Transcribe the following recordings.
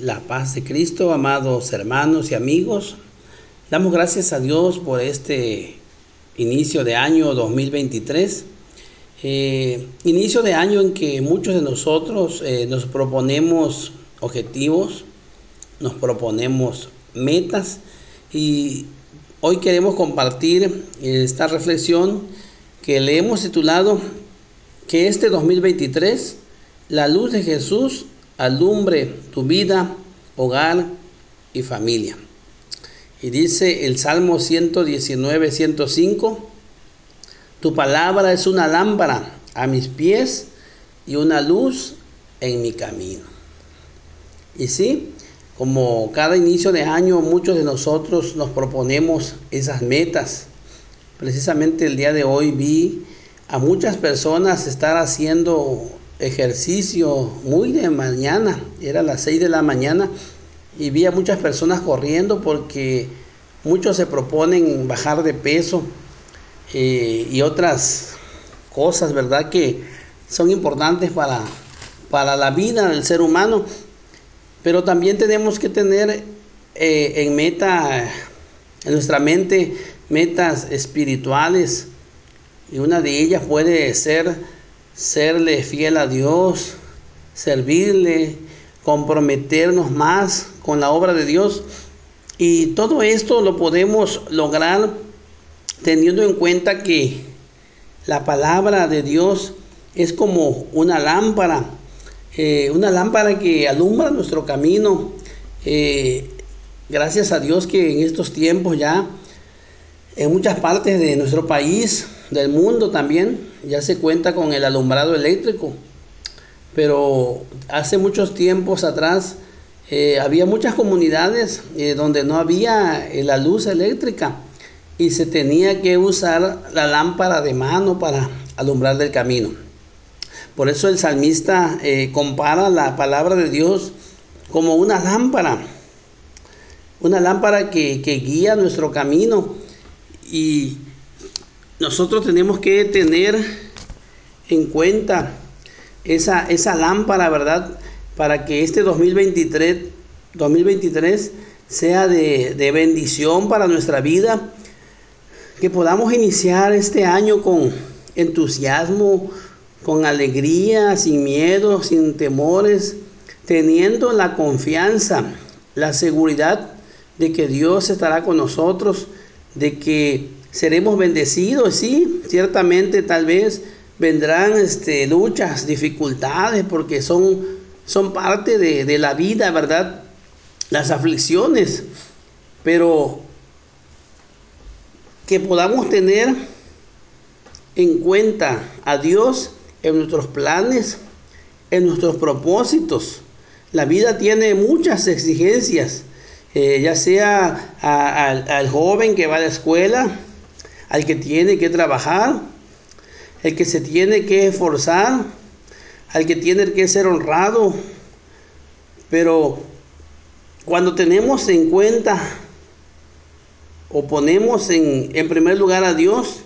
La paz de Cristo, amados hermanos y amigos. Damos gracias a Dios por este inicio de año 2023. Eh, inicio de año en que muchos de nosotros eh, nos proponemos objetivos, nos proponemos metas y hoy queremos compartir esta reflexión que le hemos titulado que este 2023 la luz de Jesús alumbre tu vida, hogar y familia. Y dice el Salmo 119, 105, tu palabra es una lámpara a mis pies y una luz en mi camino. Y sí, como cada inicio de año muchos de nosotros nos proponemos esas metas. Precisamente el día de hoy vi a muchas personas estar haciendo ejercicio muy de mañana, era las 6 de la mañana, y vi a muchas personas corriendo porque muchos se proponen bajar de peso eh, y otras cosas, ¿verdad? Que son importantes para, para la vida del ser humano, pero también tenemos que tener eh, en meta, en nuestra mente, metas espirituales, y una de ellas puede ser serle fiel a Dios, servirle, comprometernos más con la obra de Dios. Y todo esto lo podemos lograr teniendo en cuenta que la palabra de Dios es como una lámpara, eh, una lámpara que alumbra nuestro camino. Eh, gracias a Dios que en estos tiempos ya en muchas partes de nuestro país, del mundo también, ya se cuenta con el alumbrado eléctrico. Pero hace muchos tiempos atrás eh, había muchas comunidades eh, donde no había eh, la luz eléctrica y se tenía que usar la lámpara de mano para alumbrar el camino. Por eso el salmista compara la palabra de Dios como una lámpara, una lámpara que, que guía nuestro camino y nosotros tenemos que tener en cuenta esa, esa lámpara, ¿verdad? Para que este 2023, 2023 sea de, de bendición para nuestra vida, que podamos iniciar este año con entusiasmo, con alegría, sin miedo, sin temores, teniendo la confianza, la seguridad de que Dios estará con nosotros, de que seremos bendecidos, sí, ciertamente tal vez vendrán este, luchas, dificultades, porque son, son parte de, de la vida, ¿verdad? Las aflicciones, pero que podamos tener en cuenta a Dios en nuestros planes, en nuestros propósitos. La vida tiene muchas exigencias eh, ya sea al joven que va a la escuela, al que tiene que trabajar, el que se tiene que esforzar, al que tiene que ser honrado. Pero cuando tenemos en cuenta o ponemos en, primer lugar a Dios,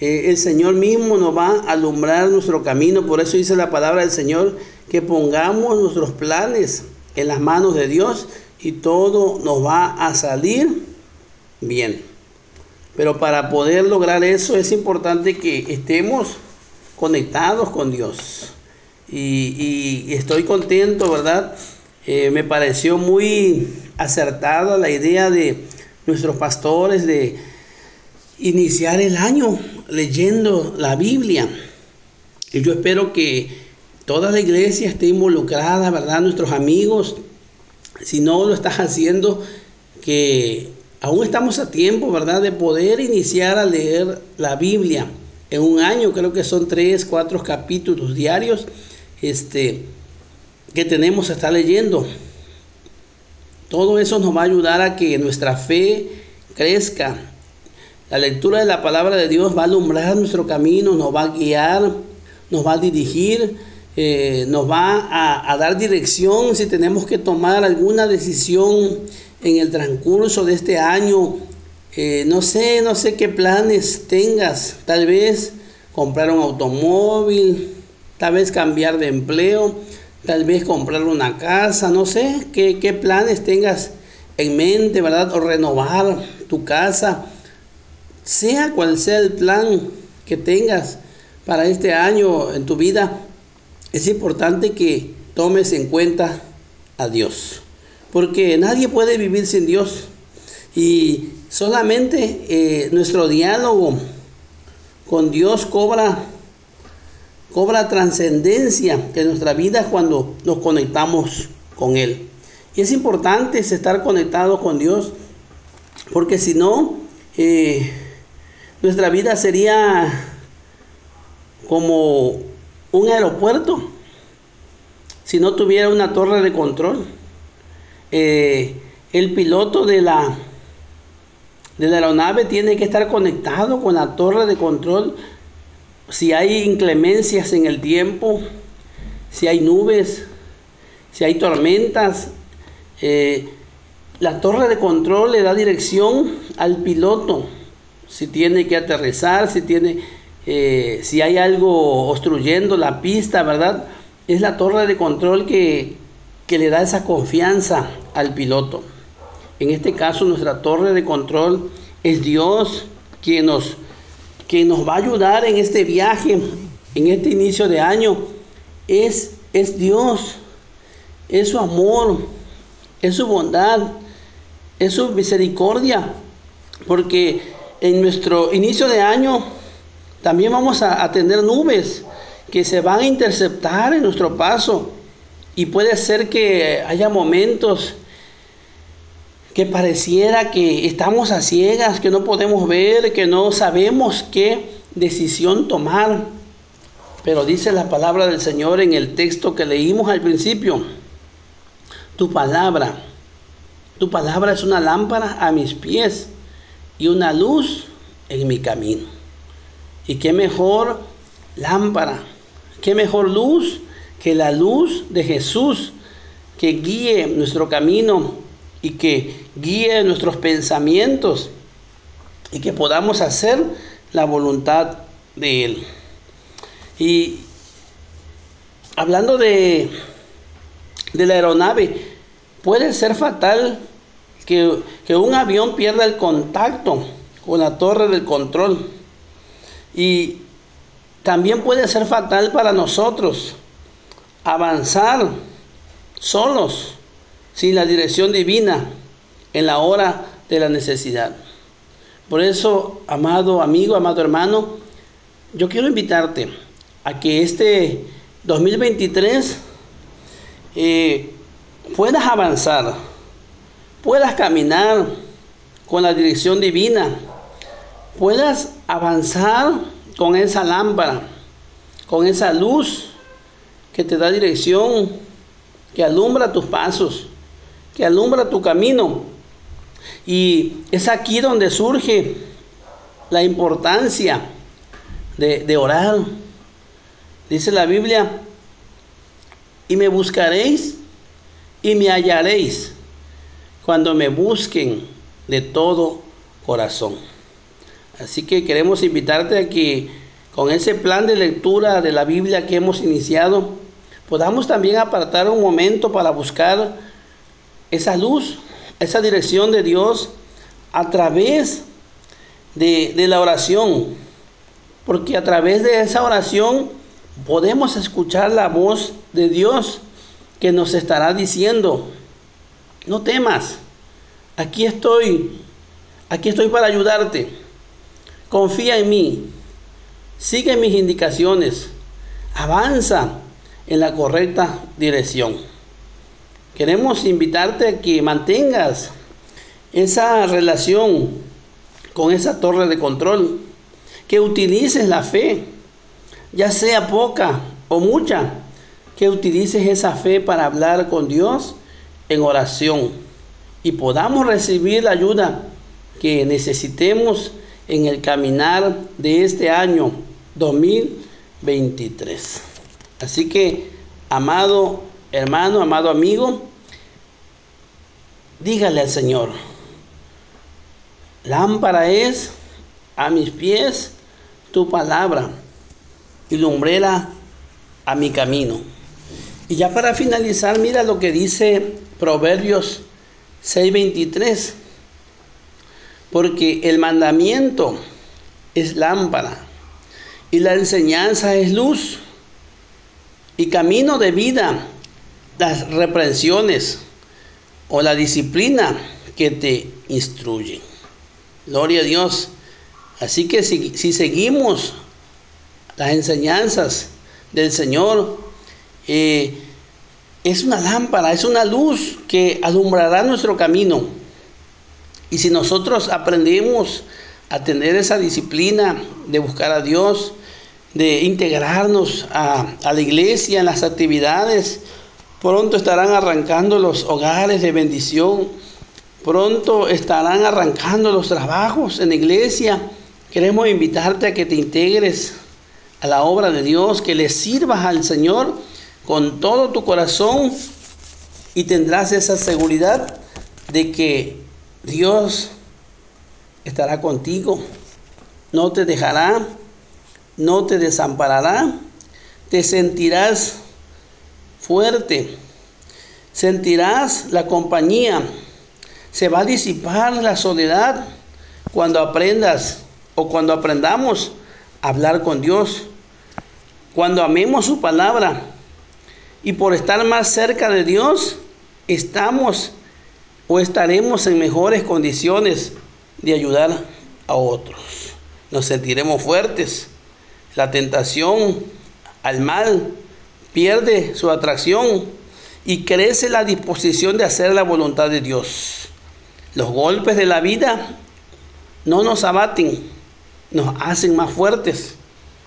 eh, el Señor mismo nos va a alumbrar nuestro camino. Por eso dice la palabra del Señor que pongamos nuestros planes en las manos de Dios y todo nos va a salir bien. Pero para poder lograr eso es importante que estemos conectados con Dios. Y, estoy contento, ¿verdad? Eh, me pareció muy acertada la idea de nuestros pastores de iniciar el año leyendo la Biblia. Y yo espero que toda la iglesia esté involucrada, ¿verdad? Nuestros amigos, si no lo estás haciendo, que aún estamos a tiempo, ¿verdad?, de poder iniciar a leer la Biblia. En un año creo que son tres, cuatro capítulos diarios este, que tenemos que estar leyendo. Todo eso nos va a ayudar a que nuestra fe crezca. La lectura de la palabra de Dios va a alumbrar nuestro camino, nos va a guiar, nos va a dirigir eh, nos va a, dar dirección si tenemos que tomar alguna decisión en el transcurso de este año. Eh, no sé, no sé qué planes tengas. Tal vez comprar un automóvil, tal vez cambiar de empleo, tal vez comprar una casa, no sé qué, qué planes tengas en mente, ¿verdad? O renovar tu casa, sea cual sea el plan que tengas para este año en tu vida, es importante que tomes en cuenta a Dios, porque nadie puede vivir sin Dios y solamente eh, nuestro diálogo con Dios cobra cobra trascendencia en nuestra vida cuando nos conectamos con Él. Y es importante estar conectado con Dios, porque si no, eh, nuestra vida sería como un aeropuerto si no tuviera una torre de control. Eh, el piloto de la, de la aeronave tiene que estar conectado con la torre de control si hay inclemencias en el tiempo, si hay nubes, si hay tormentas, eh, la torre de control le da dirección al piloto, si tiene que aterrizar, si tiene, eh, si hay algo obstruyendo la pista, ¿verdad? Es la torre de control que, que le da esa confianza al piloto. En este caso, nuestra torre de control es Dios quien nos nos va a ayudar en este viaje, en este inicio de año, es, es Dios, es su amor, es su bondad, es su misericordia, porque en nuestro inicio de año también vamos a tener nubes que se van a interceptar en nuestro paso y puede ser que haya momentos que pareciera que estamos a ciegas, que no podemos ver, que no sabemos qué decisión tomar. Pero dice la palabra del Señor en el texto que leímos al principio. Tu palabra, tu palabra es una lámpara a mis pies y una luz en mi camino. Y qué mejor lámpara, qué mejor luz que la luz de Jesús que guíe nuestro camino y que guíe nuestros pensamientos y que podamos hacer la voluntad de Él. Y hablando de, de la aeronave, puede ser fatal que, que un avión pierda el contacto con la torre del control. Y también puede ser fatal para nosotros avanzar solos sin la dirección divina en la hora de la necesidad. Por eso, amado amigo, amado hermano, yo quiero invitarte a que este 2023 eh, puedas avanzar, puedas caminar con la dirección divina, puedas avanzar con esa lámpara, con esa luz que te da dirección, que alumbra tus pasos que alumbra tu camino. Y es aquí donde surge la importancia de, orar. Dice la Biblia, y me buscaréis y me hallaréis cuando me busquen de todo corazón. Así que queremos invitarte a que con ese plan de lectura de la Biblia que hemos iniciado, podamos también apartar un momento para buscar esa luz, esa dirección de Dios a través de, la oración. Porque a través de esa oración podemos escuchar la voz de Dios que nos estará diciendo, no temas, aquí estoy, aquí estoy para ayudarte, confía en mí, sigue mis indicaciones, avanza en la correcta dirección. Queremos invitarte a que mantengas esa relación con esa torre de control, que utilices la fe, ya sea poca o mucha, que utilices esa fe para hablar con Dios en oración y podamos recibir la ayuda que necesitemos en el caminar de este año 2023. Así que, amado hermano, amado amigo, dígale al Señor, lámpara es a mis pies tu palabra y lumbrera a mi camino. Y ya para finalizar, mira lo que dice Proverbios 6:23. Porque el mandamiento es lámpara y la enseñanza es luz y camino de vida, las reprensiones o la disciplina que te instruyen. Gloria a Dios. Así que si, si seguimos las enseñanzas del Señor, eh, es una lámpara, es una luz que alumbrará nuestro camino. Y si nosotros aprendemos a tener esa disciplina de buscar a Dios, de integrarnos a, la iglesia, en las actividades, pronto estarán arrancando los hogares de bendición, pronto estarán arrancando los trabajos en la iglesia. Queremos invitarte a que te integres a la obra de Dios, que le sirvas al Señor con todo tu corazón y tendrás esa seguridad de que Dios estará contigo, no te dejará, no te desamparará, te sentirás fuerte, sentirás la compañía, se va a disipar la soledad cuando aprendas o cuando aprendamos a hablar con Dios, cuando amemos su palabra y por estar más cerca de Dios, estamos o estaremos en mejores condiciones de ayudar a otros. Nos sentiremos fuertes. La tentación al mal pierde su atracción y crece la disposición de hacer la voluntad de Dios. Los golpes de la vida no nos abaten, nos hacen más fuertes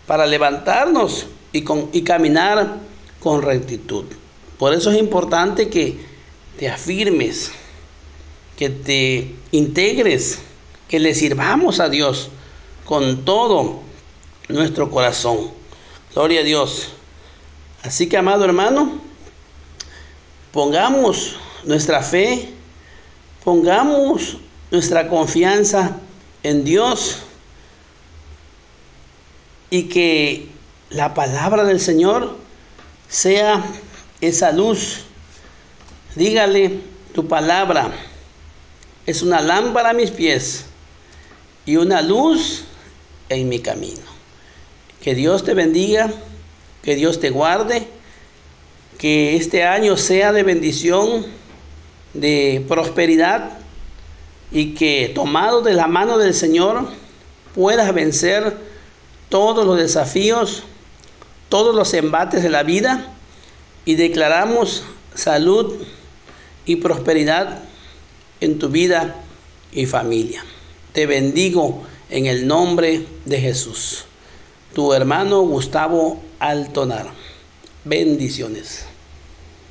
para levantarnos y, con, y caminar con rectitud. Por eso es importante que te afirmes, que te integres, que le sirvamos a Dios con todo nuestro corazón. Gloria a Dios. Así que, amado hermano, pongamos nuestra fe, pongamos nuestra confianza en Dios y que la palabra del Señor sea esa luz. Dígale, tu palabra es una lámpara a mis pies y una luz en mi camino. Que Dios te bendiga, que Dios te guarde, que este año sea de bendición, de prosperidad y que tomado de la mano del Señor puedas vencer todos los desafíos todos los embates de la vida y declaramos salud y prosperidad en tu vida y familia. Te bendigo en el nombre de Jesús. Tu hermano Gustavo Altonar. Bendiciones.